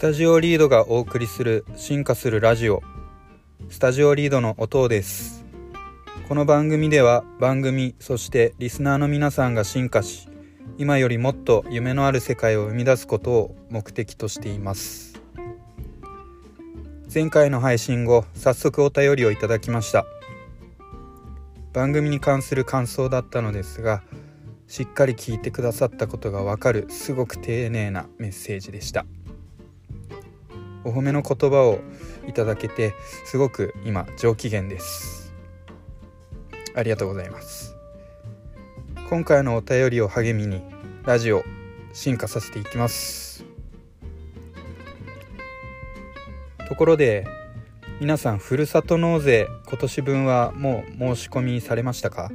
タジオリードがお送りする進化するラジオ。スタジオリードの音です。この番組では番組そしてリスナーの皆さんが進化し今よりもっと夢のある世界を生み出すことを目的としています。前回の配信後早速お便りをいただきました。番組に関する感想だったのですがしっかり聞いてくださったことがわかるすごく丁寧なメッセージでした。お褒めの言葉をいただけてすごく今上機嫌です。ありがとうございます。今回のお便りを励みにラジオ進化させていきます。ところで皆さんふるさと納税今年分はもう申し込みされましたか？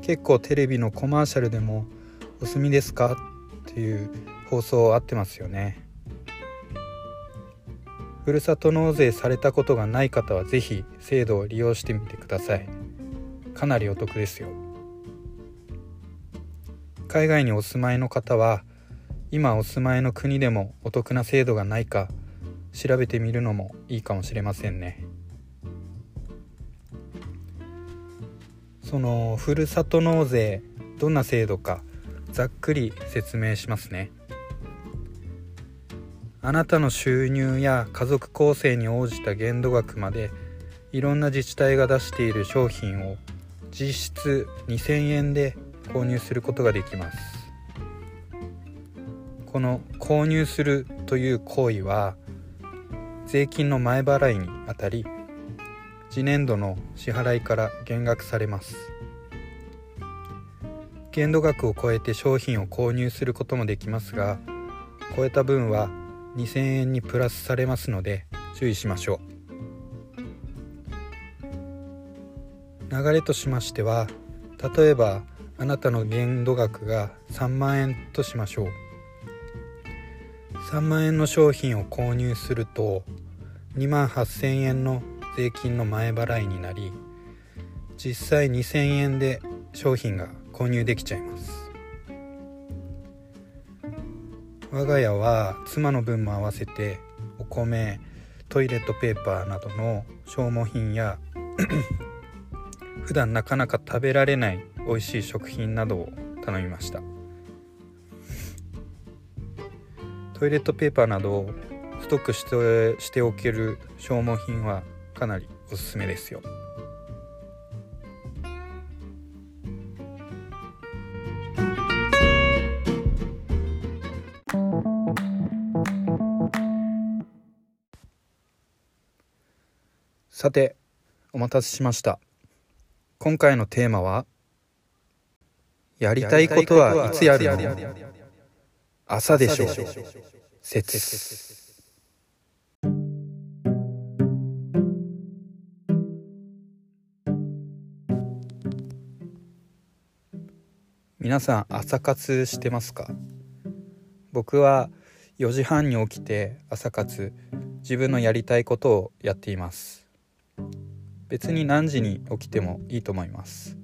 結構テレビのコマーシャルでも「お済みですか?」っていう放送あってますよね。ふるさと納税されたことがない方は是非制度を利用してみてください。かなりお得ですよ。海外にお住まいの方は今お住まいの国でもお得な制度がないか調べてみるのもいいかもしれませんね。そのふるさと納税どんな制度かざっくり説明しますね。あなたの収入や家族構成に応じた限度額までいろんな自治体が出している商品を実質2000円で購入することができます。この購入するという行為は税金の前払いにあたり次年度の支払いから減額されます。限度額を超えて商品を購入することもできますが超えた分は2000円にプラスされますので注意しましょう。流れとしましては例えばあなたの限度額が3万円としましょう。3万円の商品を購入すると2万8000円の税金の前払いになり実際2000円で商品が購入できちゃいます。我が家は妻の分も合わせてお米トイレットペーパーなどの消耗品や普段なかなか食べられない美味しい食品などを頼みました。トイレットペーパーなどをストックしてしておける消耗品はかなりおすすめですよ。さてお待たせしました。今回のテーマはやりたいことはいつやるの？朝でしょう。説。皆さん朝活してますか？僕は4時半に起きて朝活自分のやりたいことをやっています。別に何時に起きてもいいと思います。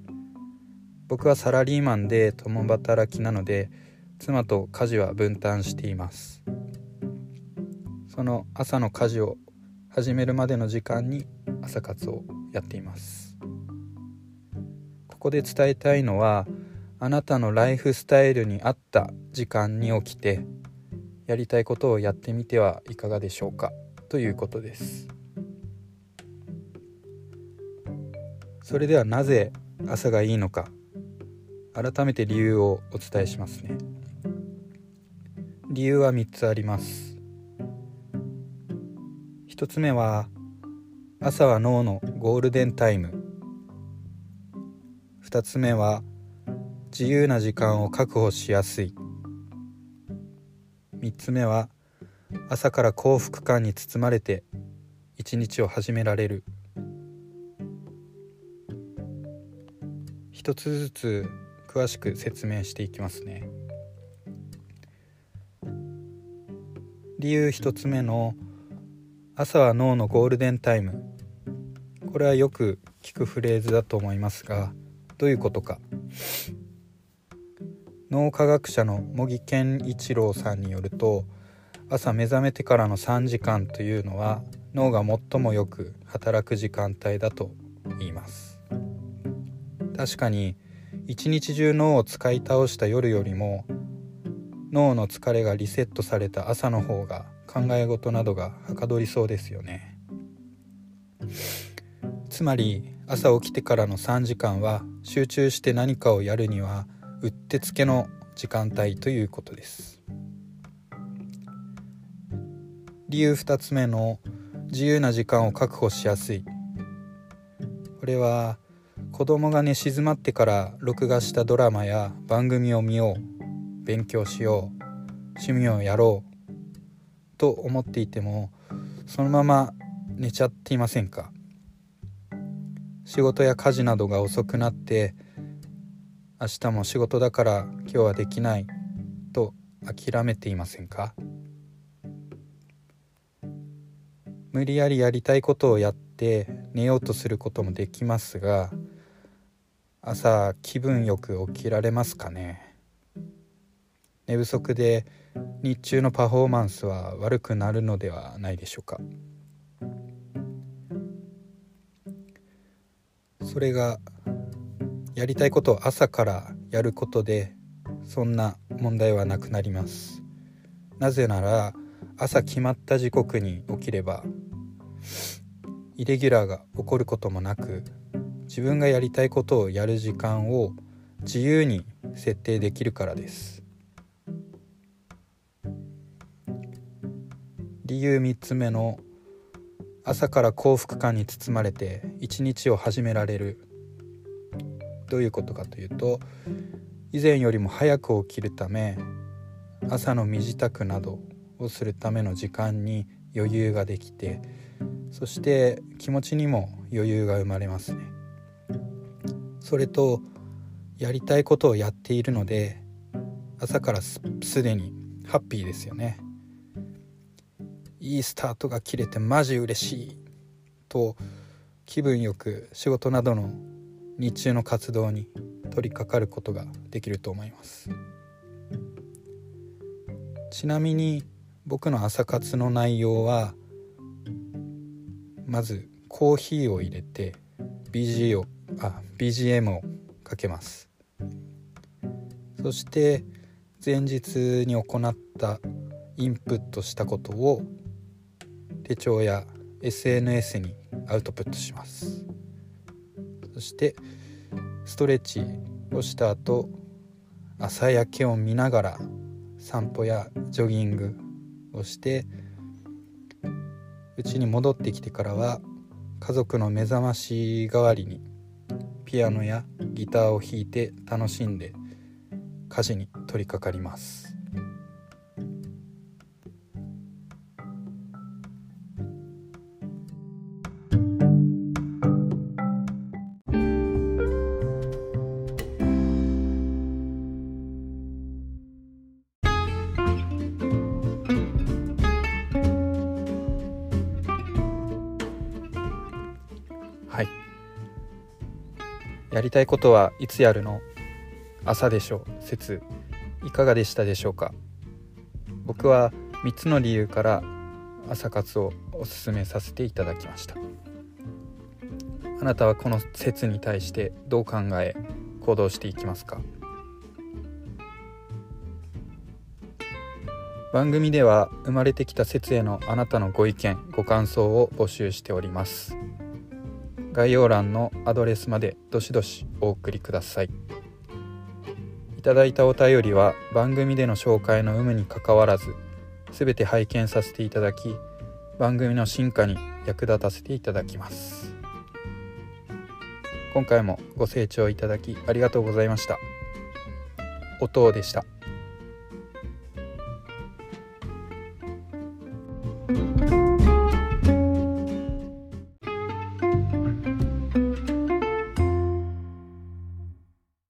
僕はサラリーマンで共働きなので妻と家事は分担しています。その朝の家事を始めるまでの時間に朝活をやっています。ここで伝えたいのはあなたのライフスタイルに合った時間に起きてやりたいことをやってみてはいかがでしょうか？ということです。それではなぜ朝がいいのか改めて理由をお伝えしますね。理由は3つあります。1つ目は朝は脳のゴールデンタイム。2つ目は自由な時間を確保しやすい。3つ目は朝から幸福感に包まれて一日を始められる。一つずつ詳しく説明していきますね。理由一つ目の朝は脳のゴールデンタイム。これはよく聞くフレーズだと思いますがどういうことか。脳科学者の茂木健一郎さんによると朝目覚めてからの3時間というのは脳が最もよく働く時間帯だと言います。確かに一日中脳を使い倒した夜よりも脳の疲れがリセットされた朝の方が考え事などがはかどりそうですよね。つまり朝起きてからの3時間は集中して何かをやるにはうってつけの時間帯ということです。理由2つ目の自由な時間を確保しやすい。これは子供が寝静まってから録画したドラマや番組を見よう勉強しよう趣味をやろうと思っていてもそのまま寝ちゃっていませんか。仕事や家事などが遅くなって明日も仕事だから今日はできないと諦めていませんか。無理やりやりたいことをやって寝ようとすることもできますが朝気分よく起きられますかね？寝不足で日中のパフォーマンスは悪くなるのではないでしょうか？それがやりたいことを朝からやることでそんな問題はなくなります。なぜなら朝決まった時刻に起きればイレギュラーが起こることもなく自分がやりたいことをやる時間を自由に設定できるからです。理由3つ目の朝から幸福感に包まれて一日を始められる。どういうことかというと以前よりも早く起きるため朝の身支度などをするための時間に余裕ができてそして気持ちにも余裕が生まれますね。それとやりたいことをやっているので朝からすでにハッピーですよね。いいスタートが切れてマジ嬉しいと気分よく仕事などの日中の活動に取り掛かることができると思います。ちなみに僕の朝活の内容はまずコーヒーを入れて BG をあ BGM をかけます。そして前日に行ったインプットしたことを手帳や SNS にアウトプットします。そしてストレッチをした後朝焼けを見ながら散歩やジョギングをして家に戻ってきてからは家族の目覚まし代わりにピアノやギターを弾いて楽しんで家事に取り掛かります。やりたいことはいつやるの？朝でしょ？う説いかがでしたでしょうか？僕は3つの理由から朝活をおすすめさせていただきました。あなたはこの説に対してどう考え行動していきますか？番組では生まれてきた説へのあなたのご意見ご感想を募集しております。概要欄のアドレスまでどしどしお送りください。いただいたお便りは番組での紹介の有無にかかわらず全て拝見させていただき番組の進化に役立たせていただきます。今回もご清聴いただきありがとうございました。音でした。